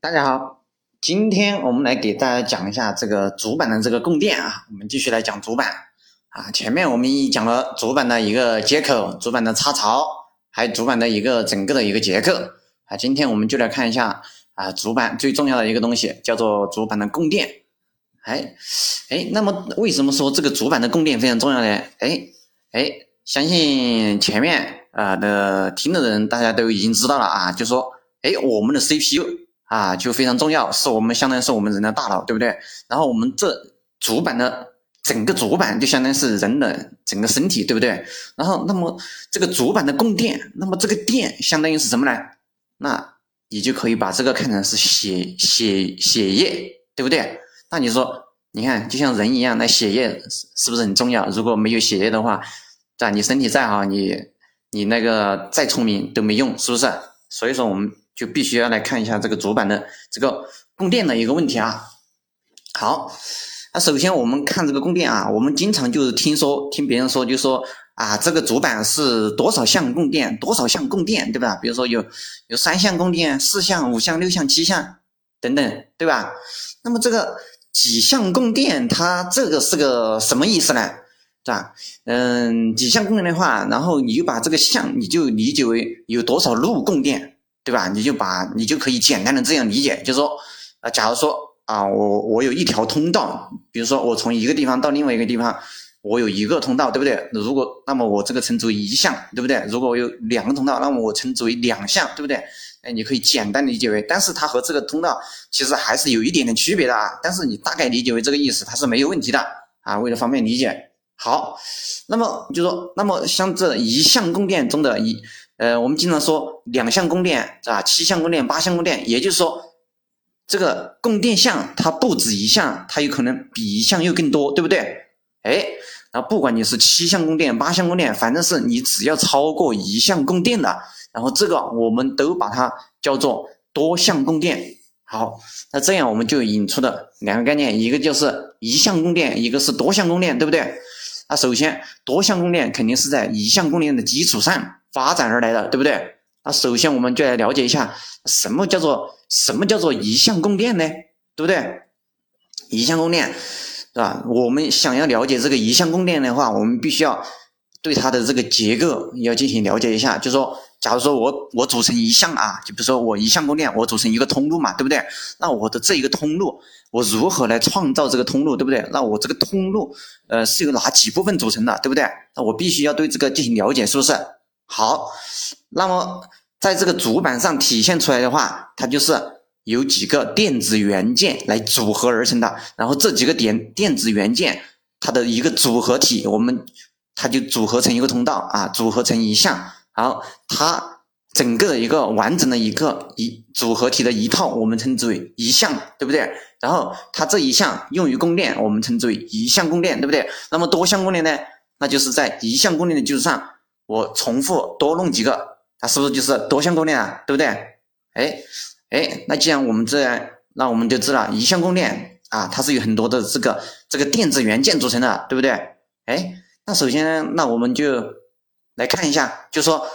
大家好，今天我们来给大家讲一下这个主板的这个供电啊。我们继续来讲主板啊。前面我们已讲了主板的一个接口、主板的插槽，还有主板的一个整个的一个结构啊。今天我们就来看一下啊，主板最重要的一个东西叫做主板的供电。哎哎，那么为什么说这个主板的供电非常重要呢？哎哎，相信前面啊的听的人大家都已经知道了啊，就说。哎，我们的 CPU 啊就非常重要，是我们相当于是我们人的大脑，对不对？然后我们这主板的整个主板就相当于是人的整个身体，对不对？然后那么这个主板的供电，那么这个电相当于是什么呢？那你就可以把这个看成是血血血液，对不对？那你说，你看就像人一样，那血液是不是很重要？如果没有血液的话，对？你身体再好，你你那个再聪明都没用，是不是？所以说我们。就必须要来看一下这个主板的这个供电的一个问题啊。好，那首先我们看这个供电啊，我们经常就是听说听别人说，就说啊，这个主板是多少项供电，多少项供电，对吧？比如说有有三项供电、四项、五项、六项、七项等等，对吧？那么这个几项供电，它这个是个什么意思呢？是吧？嗯，几项供电的话，然后你就把这个项你就理解为有多少路供电。对吧？你就把你就可以简单的这样理解，就是说，啊，假如说啊，我我有一条通道，比如说我从一个地方到另外一个地方，我有一个通道，对不对？如果那么我这个称之为一项，对不对？如果我有两个通道，那么我称之为两项，对不对？哎，你可以简单理解为，但是它和这个通道其实还是有一点点区别的啊。但是你大概理解为这个意思，它是没有问题的啊。为了方便理解，好，那么就说，那么像这一项供电中的一。呃，我们经常说两项供电是吧？七项供电、八项供电，也就是说，这个供电项它不止一项，它有可能比一项又更多，对不对？哎，那不管你是七项供电、八项供电，反正是你只要超过一项供电的，然后这个我们都把它叫做多项供电。好，那这样我们就引出的两个概念，一个就是一项供电，一个是多项供电，对不对？那首先多项供电肯定是在一项供电的基础上。发展而来的，对不对？那首先我们就来了解一下什么叫做什么叫做一项供电呢？对不对？一项供电是吧？我们想要了解这个一项供电的话，我们必须要对它的这个结构要进行了解一下。就说，假如说我我组成一项啊，就比如说我一项供电，我组成一个通路嘛，对不对？那我的这一个通路，我如何来创造这个通路，对不对？那我这个通路呃是由哪几部分组成的，对不对？那我必须要对这个进行了解，是不是？好，那么在这个主板上体现出来的话，它就是由几个电子元件来组合而成的。然后这几个点电子元件，它的一个组合体，我们它就组合成一个通道啊，组合成一项。好，它整个的一个完整的一个一组合体的一套，我们称之为一项，对不对？然后它这一项用于供电，我们称之为一项供电，对不对？那么多项供电呢？那就是在一项供电的基础上。我重复多弄几个，它是不是就是多项供电啊？对不对？哎哎，那既然我们这样，那我们就知道一项供电啊，它是有很多的这个这个电子元件组成的，对不对？哎，那首先那我们就来看一下，就说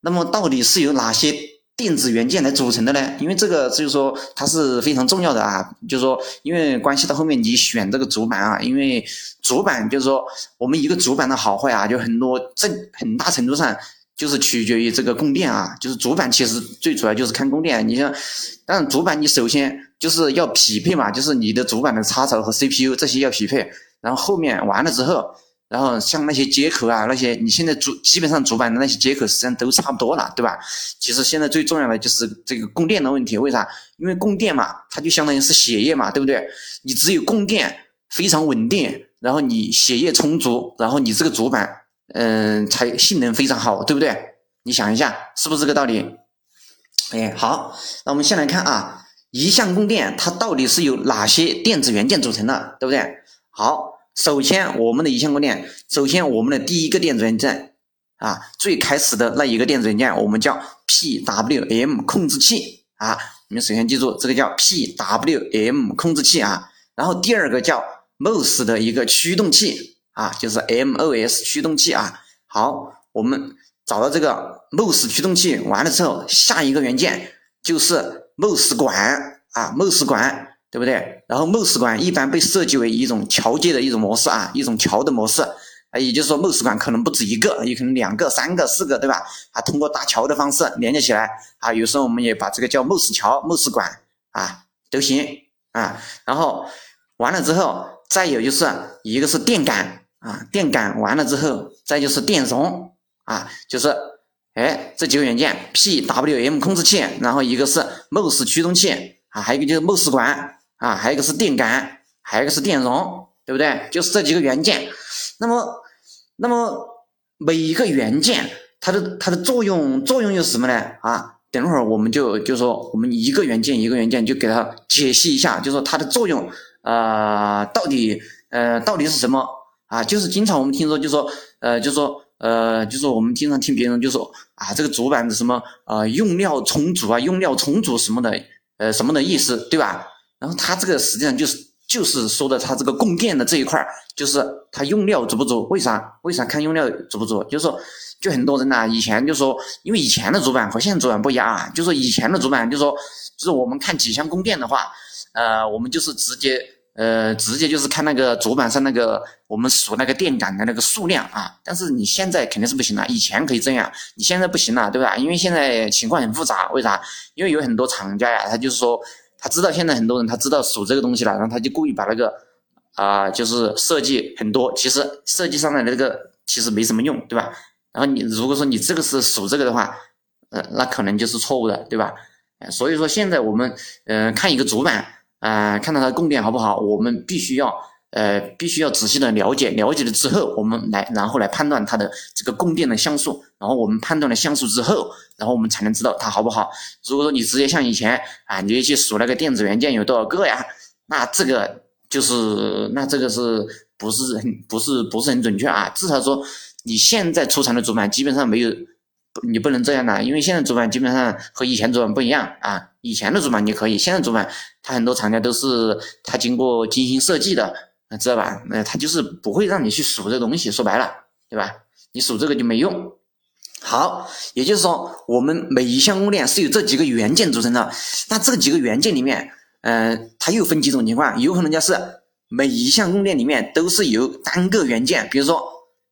那么到底是由哪些电子元件来组成的呢？因为这个就是说它是非常重要的啊，就是说因为关系到后面你选这个主板啊，因为。主板就是说，我们一个主板的好坏啊，就很多，这很大程度上就是取决于这个供电啊。就是主板其实最主要就是看供电。你像，但主板你首先就是要匹配嘛，就是你的主板的插槽和 CPU 这些要匹配。然后后面完了之后，然后像那些接口啊，那些你现在主基本上主板的那些接口实际上都差不多了，对吧？其实现在最重要的就是这个供电的问题。为啥？因为供电嘛，它就相当于是血液嘛，对不对？你只有供电非常稳定。然后你血液充足，然后你这个主板，嗯，才性能非常好，对不对？你想一下，是不是这个道理？哎，好，那我们先来看啊，一项供电它到底是由哪些电子元件组成的，对不对？好，首先我们的一项供电，首先我们的第一个电子元件啊，最开始的那一个电子元件，我们叫 PWM 控制器啊，你们首先记住这个叫 PWM 控制器啊，然后第二个叫。MOS 的一个驱动器啊，就是 MOS 驱动器啊。好，我们找到这个 MOS 驱动器完了之后，下一个元件就是 MOS 管啊，MOS 管，对不对？然后 MOS 管一般被设计为一种桥接的一种模式啊，一种桥的模式啊，也就是说 MOS 管可能不止一个，也可能两个、三个、四个，对吧？啊，通过搭桥的方式连接起来啊，有时候我们也把这个叫 MOS 桥、MOS 管啊都行啊。然后完了之后，再有就是一个是电感啊，电感完了之后，再就是电容啊，就是。哎，这几个元件，PWM 控制器，然后一个是 MOS 驱动器啊，还有一个就是 MOS 管啊，还有一个是电感，还有一个是电容，对不对？就是这几个元件。那么，那么每一个元件它的它的作用作用又是什么呢？啊，等会儿我们就就说我们一个元件一个元件就给它解析一下，就说它的作用啊到底呃到底是什么啊？就是经常我们听说就说呃就说。呃，就是我们经常听别人就说啊，这个主板的什么啊用料重组啊，用料重组什么的，呃，什么的意思，对吧？然后它这个实际上就是就是说的它这个供电的这一块就是它用料足不足？为啥？为啥看用料足不足？就是说，就很多人呐，以前就说，因为以前的主板和现在主板不一样啊，就是说以前的主板就说，就是我们看几项供电的话，呃，我们就是直接。呃，直接就是看那个主板上那个我们数那个电感的那个数量啊，但是你现在肯定是不行了，以前可以这样，你现在不行了，对吧？因为现在情况很复杂，为啥？因为有很多厂家呀，他就是说他知道现在很多人他知道数这个东西了，然后他就故意把那个啊，就是设计很多，其实设计上的那个其实没什么用，对吧？然后你如果说你这个是数这个的话，呃，那可能就是错误的，对吧？所以说现在我们嗯看一个主板。啊，看到它供电好不好？我们必须要，呃，必须要仔细的了解，了解了之后，我们来，然后来判断它的这个供电的像素。然后我们判断了像素之后，然后我们才能知道它好不好。如果说你直接像以前啊，你就去数那个电子元件有多少个呀，那这个就是，那这个是不是很不是不是很准确啊？至少说你现在出厂的主板基本上没有。你不能这样的，因为现在主板基本上和以前主板不一样啊。以前的主板你可以，现在主板它很多厂家都是它经过精心设计的，知道吧？那它就是不会让你去数这东西，说白了，对吧？你数这个就没用。好，也就是说，我们每一项供电是由这几个元件组成的。那这几个元件里面，嗯，它又分几种情况，有可能就是每一项供电里面都是由单个元件，比如说，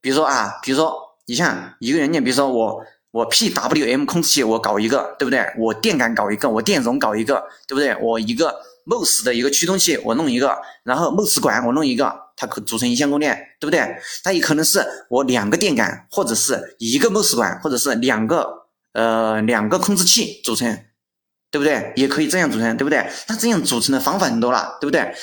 比如说啊，比如说你像一个元件，比如说我。我 PWM 控制器我搞一个，对不对？我电感搞一个，我电容搞一个，对不对？我一个 MOS 的一个驱动器我弄一个，然后 MOS 管我弄一个，它可组成一项供电，对不对？它也可能是我两个电感，或者是一个 MOS 管，或者是两个呃两个控制器组成，对不对？也可以这样组成，对不对？那这样组成的方法很多了，对不对？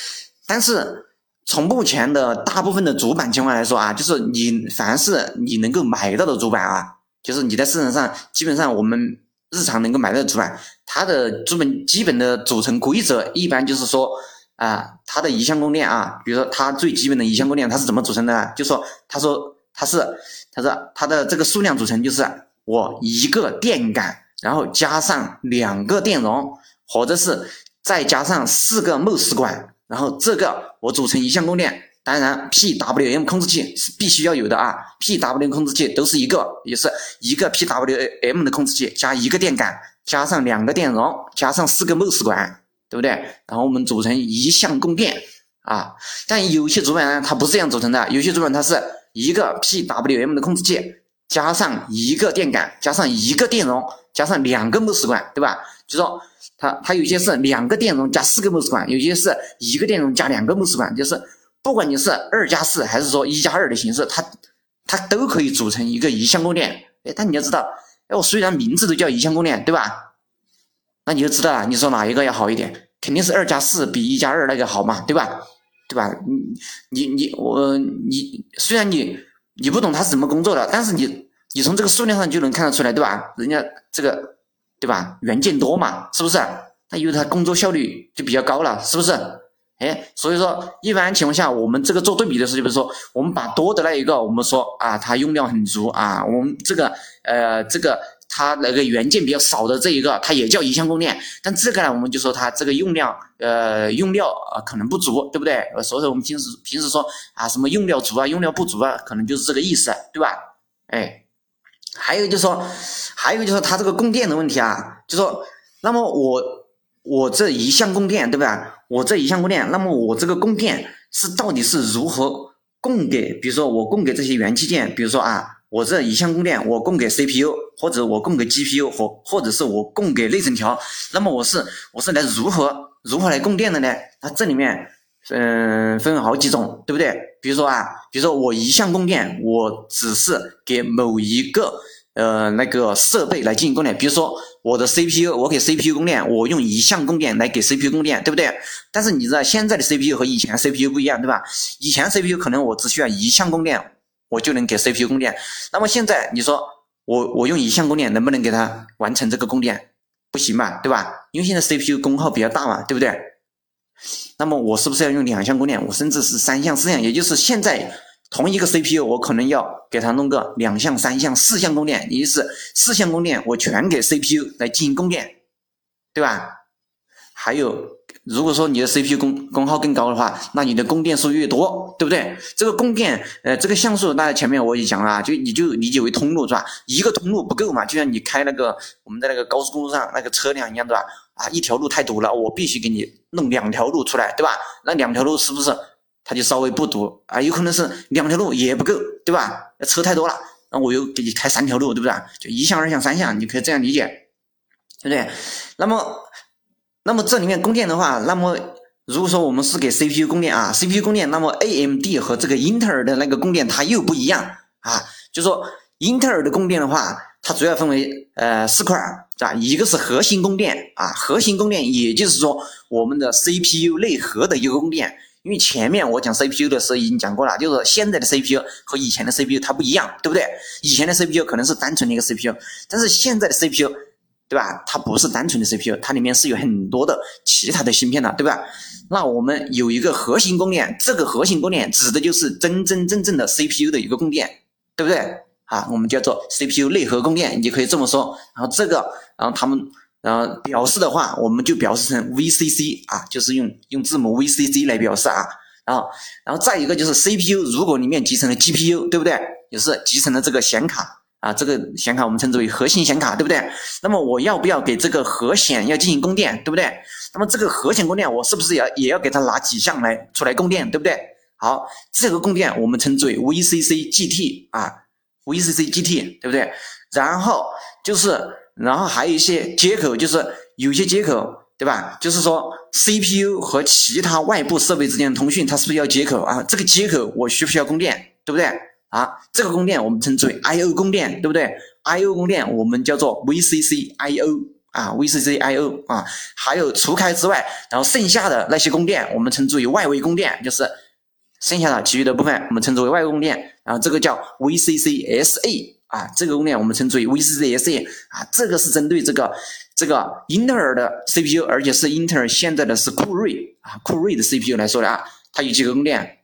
但是从目前的大部分的主板情况来说啊，就是你凡是你能够买到的主板啊。就是你在市场上，基本上我们日常能够买到的主板，它的基本基本的组成规则，一般就是说啊，它的一项供电啊，比如说它最基本的一项供电，它是怎么组成的？呢？就说他说它是，他说它的这个数量组成就是我一个电感，然后加上两个电容，或者是再加上四个 MOS 管，然后这个我组成一项供电。当然，PWM 控制器是必须要有的啊！PWM 控制器都是一个，也是一个 PWM 的控制器加一个电感，加上两个电容，加上四个 MOS 管，对不对？然后我们组成一项供电啊。但有些主板呢，它不是这样组成的，有些主板它是一个 PWM 的控制器加上一个电感，加上一个电容，加上两个 MOS 管，对吧？就说它它有些是两个电容加四个 MOS 管，有些是一个电容加两个 MOS 管，就是。不管你是二加四还是说一加二的形式，它它都可以组成一个一项供电。哎，但你要知道，哎，我虽然名字都叫一项供电，对吧？那你就知道了，你说哪一个要好一点？肯定是二加四比一加二那个好嘛，对吧？对吧？你你你我你虽然你你不懂它是怎么工作的，但是你你从这个数量上就能看得出来，对吧？人家这个对吧？元件多嘛，是不是？那因为它工作效率就比较高了，是不是？哎，所以说一般情况下，我们这个做对比的时候，就比如说我们把多的那一个，我们说啊，它用料很足啊，我们这个呃这个它那个元件比较少的这一个，它也叫一项供电，但这个呢，我们就说它这个用料呃用料啊可能不足，对不对？所以说我们平时平时说啊什么用料足啊，用料不足啊，可能就是这个意思，对吧？哎，还有就是说，还有就是说它这个供电的问题啊，就说那么我。我这一项供电，对吧？我这一项供电，那么我这个供电是到底是如何供给？比如说我供给这些元器件，比如说啊，我这一项供电我供给 CPU，或者我供给 GPU，或或者是我供给内存条，那么我是我是来如何如何来供电的呢？那这里面嗯分好几种，对不对？比如说啊，比如说我一项供电，我只是给某一个。呃，那个设备来进行供电，比如说我的 CPU，我给 CPU 供电，我用一项供电来给 CPU 供电，对不对？但是你知道现在的 CPU 和以前 CPU 不一样，对吧？以前 CPU 可能我只需要一项供电，我就能给 CPU 供电。那么现在你说我我用一项供电能不能给它完成这个供电？不行吧，对吧？因为现在 CPU 功耗比较大嘛，对不对？那么我是不是要用两项供电？我甚至是三项、四项，也就是现在。同一个 CPU，我可能要给它弄个两项、三项、四项供电，也就是四项供电我全给 CPU 来进行供电，对吧？还有，如果说你的 CPU 功功耗更高的话，那你的供电数越多，对不对？这个供电，呃，这个像素，那前面我也讲了，就你就理解为通路是吧？一个通路不够嘛，就像你开那个我们在那个高速公路上那个车辆一样，对吧？啊，一条路太堵了，我必须给你弄两条路出来，对吧？那两条路是不是？它就稍微不堵啊，有可能是两条路也不够，对吧？车太多了，那我又给你开三条路，对不对？就一项、二项、三项，你可以这样理解，对不对？那么，那么这里面供电的话，那么如果说我们是给 CPU 供电啊，CPU 供电，那么 AMD 和这个英特尔的那个供电它又不一样啊。就说英特尔的供电的话，它主要分为呃四块，是吧？一个是核心供电啊，核心供电也就是说我们的 CPU 内核的一个供电。因为前面我讲 CPU 的时候已经讲过了，就是现在的 CPU 和以前的 CPU 它不一样，对不对？以前的 CPU 可能是单纯的一个 CPU，但是现在的 CPU，对吧？它不是单纯的 CPU，它里面是有很多的其他的芯片的，对吧？那我们有一个核心供电，这个核心供电指的就是真真正正的 CPU 的一个供电，对不对？啊，我们叫做 CPU 内核供电，你可以这么说。然后这个，然后他们。然后表示的话，我们就表示成 VCC 啊，就是用用字母 VCC 来表示啊。然后，然后再一个就是 CPU，如果里面集成了 GPU，对不对？也是集成了这个显卡啊，这个显卡我们称之为核心显卡，对不对？那么我要不要给这个核显要进行供电，对不对？那么这个核显供电，我是不是也也要给它拿几项来出来供电，对不对？好，这个供电我们称之为 VCC GT 啊，VCC GT，对不对？然后就是。然后还有一些接口，就是有些接口，对吧？就是说 CPU 和其他外部设备之间的通讯，它是不是要接口啊？这个接口我需不需要供电，对不对？啊，这个供电我们称之为 I/O 供电，对不对？I/O 供电我们叫做 VCC I/O 啊，VCC I/O 啊。还有除开之外，然后剩下的那些供电我们称之为外围供电，就是剩下的其余的部分我们称之为外供电，然后这个叫 VCC SA。啊，这个供电我们称之为 VCCS 啊，这个是针对这个这个英特尔的 CPU，而且是英特尔现在的是酷睿啊，酷睿的 CPU 来说的啊，它有几个供电，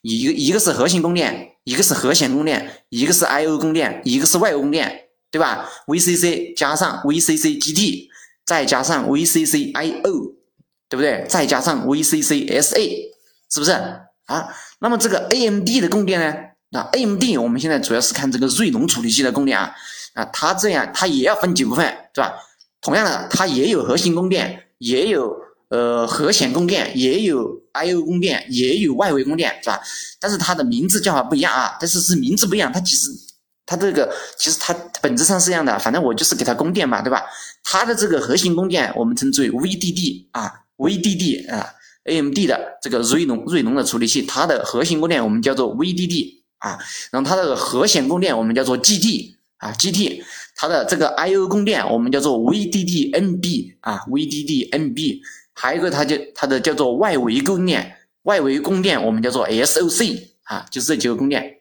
一个一个是核心供电，一个是核显供电，一个是 I/O 供电，一个是外供电，对吧？VCC 加上 VCC GT，再加上 VCC I/O，对不对？再加上 VCC SA，是不是啊？那么这个 AMD 的供电呢？那 AMD 我们现在主要是看这个锐龙处理器的供电啊，啊，它这样它也要分几部分，是吧？同样的，它也有核心供电，也有呃核显供电，也有 I/O 供电，也有外围供电，是吧？但是它的名字叫法不一样啊，但是是名字不一样，它其实它这个其实它本质上是一样的，反正我就是给它供电嘛，对吧？它的这个核心供电我们称之为 VDD 啊，VDD 啊，AMD 的这个锐龙锐龙的处理器，它的核心供电我们叫做 VDD。啊，然后它的核显供电我们叫做 GT 啊，GT，它的这个 I/O 供电我们叫做 VDD-NB 啊，VDD-NB，还有一个它叫它的叫做外围供电，外围供电我们叫做 SOC 啊，就是这几个供电，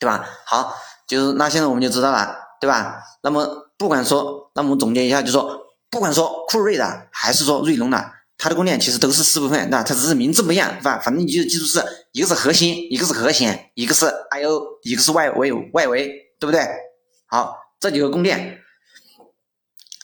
对吧？好，就是那现在我们就知道了，对吧？那么不管说，那我们总结一下，就说不管说酷睿的还是说锐龙的。它的供电其实都是四部分，那它只是名字不一样，是吧？反正你就记住是一个是核心，一个是核显，一个是 I/O，一个是外围外围，对不对？好，这几个供电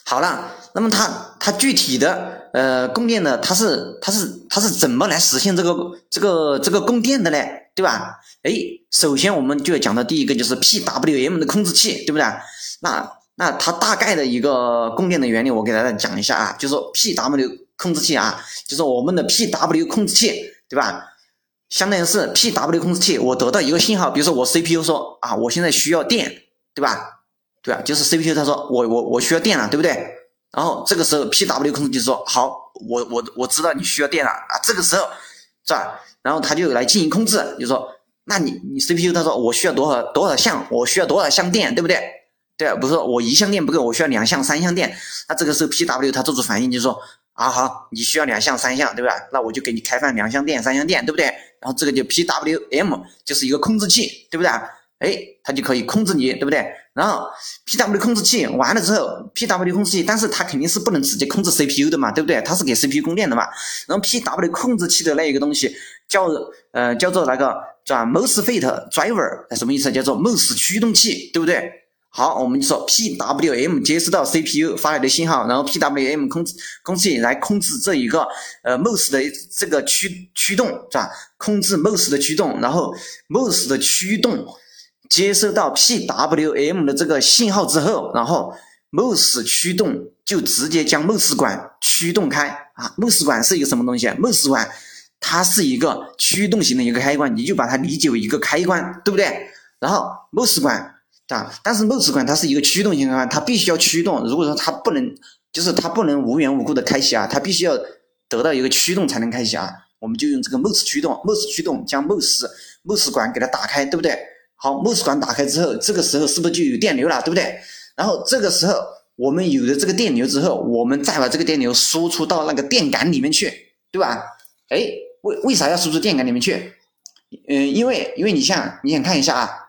好了，那么它它具体的呃供电呢，它是它是它是怎么来实现这个这个这个供电的呢？对吧？哎，首先我们就要讲到第一个就是 PWM 的控制器，对不对？那那它大概的一个供电的原理，我给大家讲一下啊，就是说 PW 控制器啊，就是我们的 PW 控制器，对吧？相当于是 PW 控制器，我得到一个信号，比如说我 CPU 说啊，我现在需要电，对吧？对吧？就是 CPU 他说我我我需要电了，对不对？然后这个时候 PW 控制器说好，我我我知道你需要电了啊，这个时候是吧？然后他就来进行控制，就说那你你 CPU 他说我需要多少多少项，我需要多少项电，对不对？对啊，不是说我一项电不够，我需要两项三项电，那这个时候 PW 它做出反应就是说。啊好，你需要两项三项，对吧？那我就给你开放两项电、三项电，对不对？然后这个就 PWM 就是一个控制器，对不对？哎，它就可以控制你，对不对？然后 PW 控制器完了之后，PW 控制器，但是它肯定是不能直接控制 CPU 的嘛，对不对？它是给 CPU 供电的嘛。然后 PW 控制器的那一个东西叫呃叫做那个叫 MOSFET driver，什么意思？叫做 MOS 驱动器，对不对？好，我们就说 PWM 接收到 CPU 发来的信号，然后 PWM 控制控制器来控制这一个呃 MOS 的这个驱驱动是吧？控制 MOS 的驱动，然后 MOS 的驱动接收到 PWM 的这个信号之后，然后 MOS 驱动就直接将 MOS 管驱动开啊。MOS 管是一个什么东西？MOS 管它是一个驱动型的一个开关，你就把它理解为一个开关，对不对？然后 MOS 管。啊，但是 MOS 管它是一个驱动型开关，它必须要驱动。如果说它不能，就是它不能无缘无故的开启啊，它必须要得到一个驱动才能开启啊。我们就用这个 MOS 驱动，MOS 驱动将 MOS MOS 管给它打开，对不对？好，MOS 管打开之后，这个时候是不是就有电流了，对不对？然后这个时候我们有了这个电流之后，我们再把这个电流输出到那个电感里面去，对吧？哎，为为啥要输出电感里面去？嗯，因为因为你像你想看一下啊。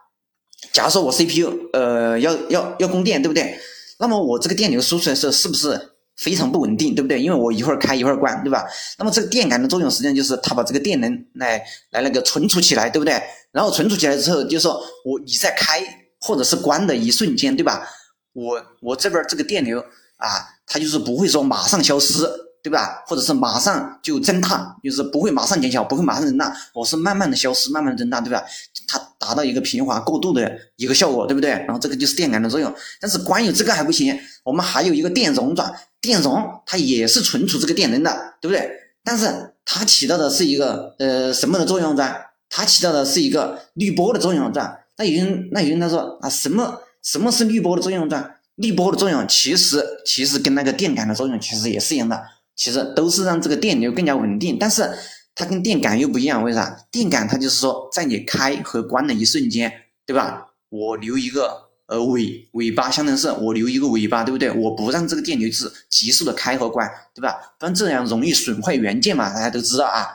假如说我 CPU 呃要要要供电，对不对？那么我这个电流输出的时候是不是非常不稳定，对不对？因为我一会儿开一会儿关，对吧？那么这个电感的作用实际上就是它把这个电能来来那个存储起来，对不对？然后存储起来之后，就是说我你在开或者是关的一瞬间，对吧？我我这边这个电流啊，它就是不会说马上消失。对吧？或者是马上就增大，就是不会马上减小，不会马上增大，我是慢慢的消失，慢慢增大，对吧？它达到一个平滑过渡的一个效果，对不对？然后这个就是电感的作用。但是光有这个还不行，我们还有一个电容转，电容它也是存储这个电能的，对不对？但是它起到的是一个呃什么的作用呢？它起到的是一个滤波的作用，是吧？那有人那有人他说啊，什么什么是滤波的作用？呢？滤波的作用其实其实跟那个电感的作用其实也是一样的。其实都是让这个电流更加稳定，但是它跟电感又不一样，为啥？电感它就是说，在你开和关的一瞬间，对吧？我留一个呃尾尾巴，相当于是我留一个尾巴，对不对？我不让这个电流是急速的开和关，对吧？不然这样容易损坏元件嘛，大家都知道啊，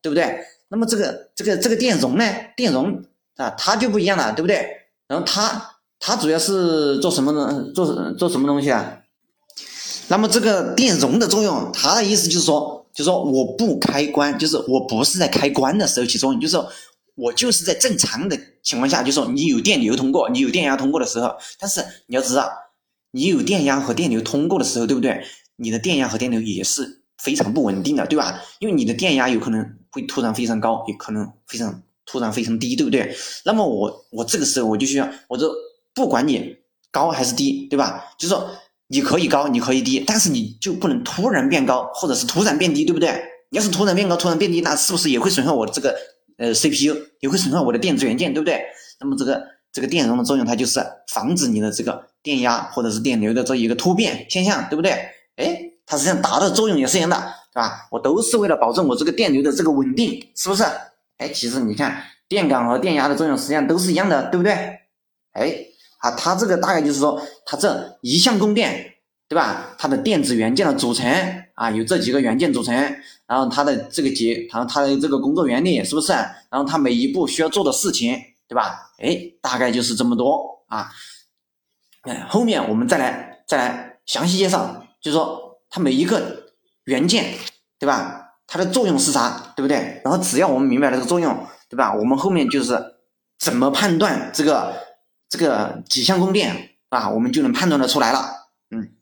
对不对？那么这个这个这个电容呢？电容啊，它就不一样了，对不对？然后它它主要是做什么呢？做做什么东西啊？那么这个电容的作用，它的意思就是说，就是说我不开关，就是我不是在开关的时候起作用，就是说我就是在正常的情况下，就是说你有电流通过，你有电压通过的时候，但是你要知道，你有电压和电流通过的时候，对不对？你的电压和电流也是非常不稳定的，对吧？因为你的电压有可能会突然非常高，也可能非常突然非常低，对不对？那么我我这个时候我就需要，我就不管你高还是低，对吧？就是说。你可以高，你可以低，但是你就不能突然变高，或者是突然变低，对不对？你要是突然变高、突然变低，那是不是也会损害我的这个呃 CPU，也会损害我的电子元件，对不对？那么这个这个电容的作用，它就是防止你的这个电压或者是电流的这一个突变现象，对不对？哎，它实际上达到作用也是一样的，对吧？我都是为了保证我这个电流的这个稳定，是不是？哎，其实你看电感和电压的作用实际上都是一样的，对不对？哎。啊，它这个大概就是说，它这一项供电，对吧？它的电子元件的组成啊，有这几个元件组成，然后它的这个结，然后它的这个工作原理是不是？然后它每一步需要做的事情，对吧？哎，大概就是这么多啊。哎，后面我们再来再来详细介绍，就是说它每一个元件，对吧？它的作用是啥，对不对？然后只要我们明白了这个作用，对吧？我们后面就是怎么判断这个。这个几项供电啊，我们就能判断的出来了，嗯。